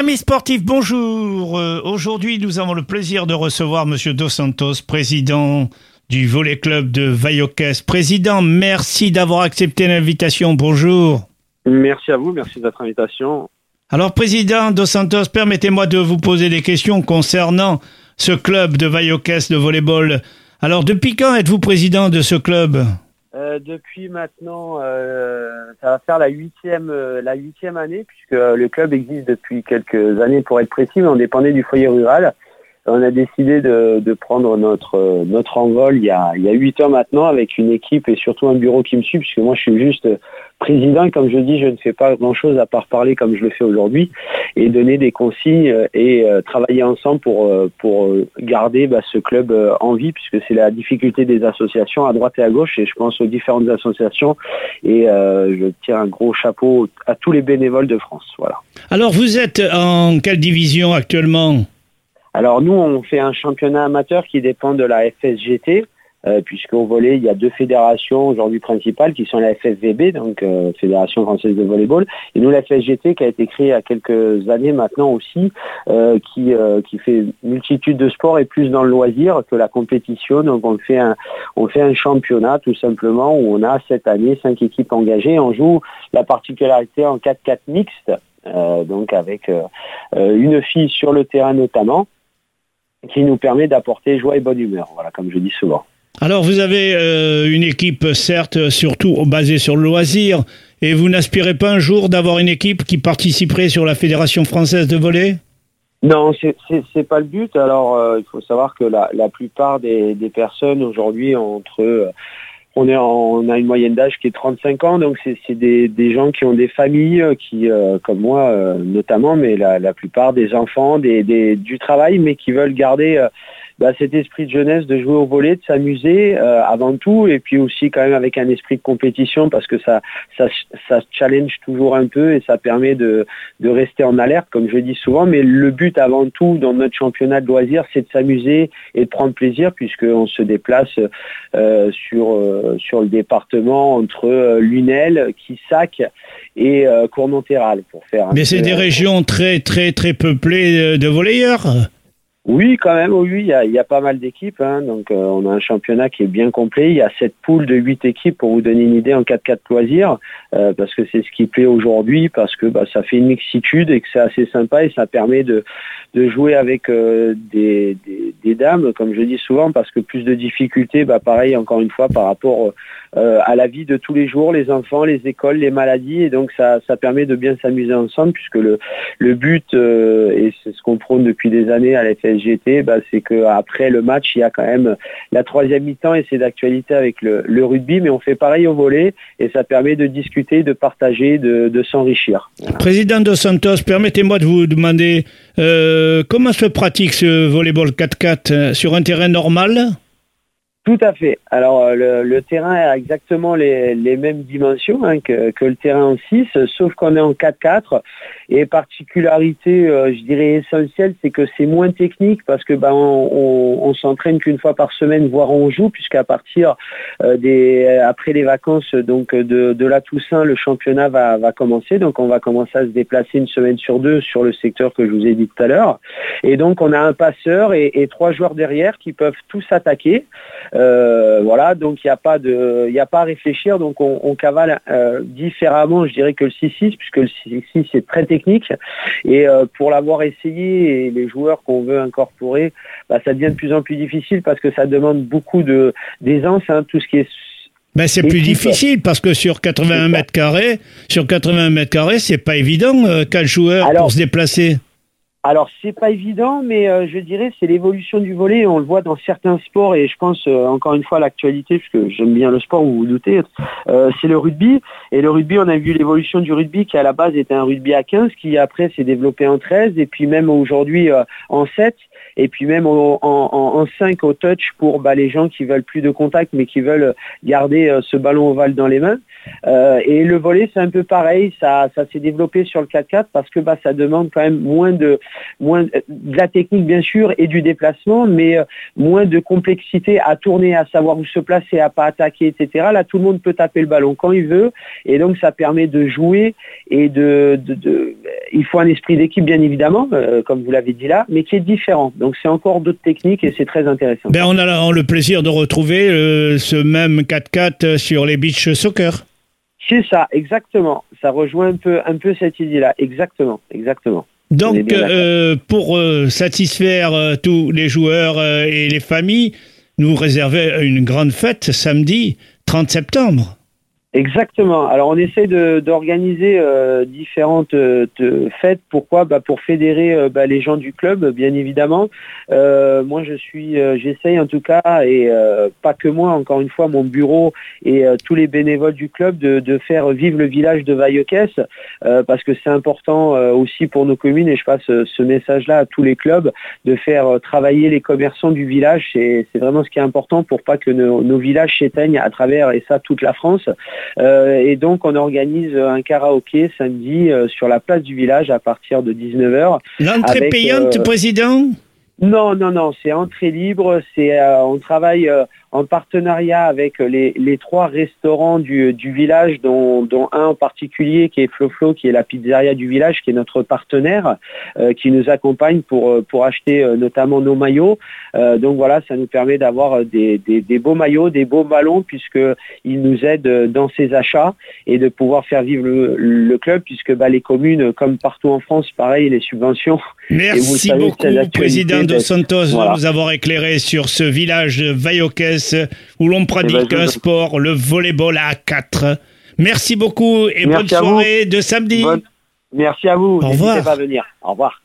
Amis sportifs, bonjour. Euh, Aujourd'hui, nous avons le plaisir de recevoir Monsieur Dos Santos, président du Volley Club de Vallocès. Président, merci d'avoir accepté l'invitation. Bonjour. Merci à vous, merci de votre invitation. Alors, président Dos Santos, permettez-moi de vous poser des questions concernant ce club de Vallocès de volleyball. Alors, depuis quand êtes-vous président de ce club? Euh, depuis maintenant, euh, ça va faire la huitième, euh, la huitième année, puisque le club existe depuis quelques années pour être précis, mais on dépendait du foyer rural. On a décidé de, de prendre notre, notre envol il y, a, il y a huit ans maintenant avec une équipe et surtout un bureau qui me suit, puisque moi je suis juste président comme je dis, je ne fais pas grand-chose à part parler comme je le fais aujourd'hui et donner des consignes et euh, travailler ensemble pour, euh, pour euh, garder bah, ce club euh, en vie, puisque c'est la difficulté des associations à droite et à gauche et je pense aux différentes associations et euh, je tire un gros chapeau à tous les bénévoles de France. Voilà. Alors, vous êtes en quelle division actuellement? Alors nous, on fait un championnat amateur qui dépend de la FSGT, euh, puisqu'au volet, il y a deux fédérations aujourd'hui principales qui sont la FFVB, donc euh, Fédération française de volleyball, et nous la FSGT qui a été créée il y a quelques années maintenant aussi, euh, qui, euh, qui fait multitude de sports et plus dans le loisir que la compétition. Donc on fait un, on fait un championnat tout simplement où on a cette année cinq équipes engagées. On joue la particularité en 4-4 mixte, euh, donc avec euh, une fille sur le terrain notamment qui nous permet d'apporter joie et bonne humeur, voilà, comme je dis souvent. Alors, vous avez euh, une équipe, certes, surtout basée sur le loisir, et vous n'aspirez pas un jour d'avoir une équipe qui participerait sur la Fédération française de volley? Non, c'est pas le but. Alors, euh, il faut savoir que la, plupart des, personnes aujourd'hui entre euh, on est en- on a une moyenne d'âge qui est 35 ans, donc c'est des, gens qui ont des familles, euh, qui comme moi notamment, mais la, la plupart des enfants, des, du travail, mais qui veulent garder bah, cet esprit de jeunesse, de jouer au volet, de s'amuser euh, avant tout, et puis aussi quand même avec un esprit de compétition parce que ça, ça, ça challenge toujours un peu et ça permet de, de rester en alerte, comme je dis souvent. Mais le but avant tout dans notre championnat de loisirs, c'est de s'amuser et de prendre plaisir puisqu'on se déplace euh, sur, euh, sur le département entre euh, Lunel, Quissac et euh, Cournonterral pour faire. un Mais c'est des régions très, très, très peuplées euh, de volleyeurs. Oui, quand même, oui, il y a, il y a pas mal d'équipes. hein. donc, euh, on a un championnat qui est bien complet. Il y a cette poule de huit équipes, pour vous donner une idée, en 4-4 loisirs, euh, parce que c'est ce qui plaît aujourd'hui, parce que bah, ça fait une mixitude et que c'est assez sympa et ça permet de, jouer avec euh, des, des, des dames, comme je dis souvent, parce que plus de difficultés, bah, pareil, encore une fois, par rapport euh, à la vie de tous les jours, les enfants, les écoles, les maladies, et donc ça, ça permet de bien s'amuser ensemble, puisque le, le but, euh, et c'est ce qu'on prône depuis des années à la FSGT, bah, c'est qu'après le match, il y a quand même la troisième mi-temps et c'est d'actualité avec le, le rugby, mais on fait pareil au volet et ça permet de discuter, de partager, de, de s'enrichir. Président Dos Santos, permettez-moi de vous demander euh, comment se pratique ce volleyball 4-4 euh, sur un terrain normal? Tout à fait. Alors euh, le, le terrain a exactement les, les mêmes dimensions hein, que, que le terrain en 6, sauf qu'on est en 4-4. Et particularité, euh, je dirais essentielle, c'est que c'est moins technique parce que ben on, on, s'entraîne qu'une fois par semaine, voire on joue, puisqu'à partir euh, des après les vacances donc de, de la Toussaint, le championnat va, va commencer. Donc on va commencer à se déplacer une semaine sur deux sur le secteur que je vous ai dit tout à l'heure. Et donc on a un passeur et, et trois joueurs derrière qui peuvent tous attaquer. Euh, voilà, donc il n'y a pas de, il a pas à réfléchir. Donc on, on cavale euh, différemment, je dirais que le 6-6, puisque le 6-6 c'est très technique. Et euh, pour l'avoir essayé et les joueurs qu'on veut incorporer, bah, ça devient de plus en plus difficile parce que ça demande beaucoup de d'aisance, hein, tout ce qui est ben, c'est plus difficile parce que sur 81 C'est ça. mètres carrés, sur 81 mètres carrés, c'est pas évident euh, joueurs Alors- pour se déplacer. Alors c'est pas évident, mais euh, je dirais c'est l'évolution du volet. On le voit dans certains sports et je pense euh, encore une fois à l'actualité, puisque j'aime bien le sport, vous vous doutez. euh, c'est le rugby et le rugby, on a vu l'évolution du rugby qui à la base était un rugby à 15, qui après s'est développé en 13 et puis même aujourd'hui euh, en 7. et puis même en, en, 5 au touch pour bah, les gens qui veulent plus de contact mais qui veulent garder ce ballon ovale dans les mains. et le volet c'est un peu pareil, ça, ça s'est développé sur le 4-4 parce que bah, ça demande quand même moins de, moins de la technique bien sûr et du déplacement, mais moins de complexité à tourner, à savoir où se placer, à pas attaquer, etc. Là, tout le monde peut taper le ballon quand il veut, et donc ça permet de jouer et de, de, il faut un esprit d'équipe bien évidemment, euh, comme vous l'avez dit là, mais qui est différent. Donc c'est encore d'autres techniques et c'est très intéressant. Ben, on a le plaisir de retrouver euh, ce même 4-4 sur les beach soccer. C'est ça, exactement. Ça rejoint un peu, un peu cette idée-là. Exactement, exactement. Donc, euh, pour satisfaire tous les joueurs et les familles, nous réservons une grande fête samedi 30 septembre. Exactement. Alors on essaie d'organiser euh, différentes euh, fêtes. Pourquoi? Bah, Pour fédérer euh, bah, les gens du club, bien évidemment. moi je suis, j'essaye en tout cas, et pas que moi, encore une fois, mon bureau et tous les bénévoles du club de, faire vivre le village de Vaillocès, parce que c'est important aussi pour nos communes, et je passe ce message-là à tous les clubs, de faire travailler les commerçants du village. C'est vraiment ce qui est important pour pas que nos, nos villages s'éteignent à travers, et ça, toute la France. Euh, et donc on organise un karaoké samedi euh, sur la place du village à partir de 19h. L'entrée payante, euh, président? Non, non, non, c'est entrée libre. C'est on travaille en partenariat avec les, trois restaurants du, village, dont, un en particulier qui est Flo qui est la pizzeria du village, qui est notre partenaire, euh, qui nous accompagne pour, euh, pour acheter euh, notamment nos maillots. donc voilà, ça nous permet d'avoir des, beaux maillots, des beaux ballons, puisqu'ils nous aident dans ces achats et de pouvoir faire vivre le, club, puisque bah, les communes, comme partout en France, pareil, les subventions. Merci beaucoup, Président Dos Santos, de nous avoir éclairé sur ce village de où l'on pratique un sport, le volleyball à 4. Merci beaucoup et bonne soirée de samedi. Merci à vous. Au revoir. Pas venir. Au revoir.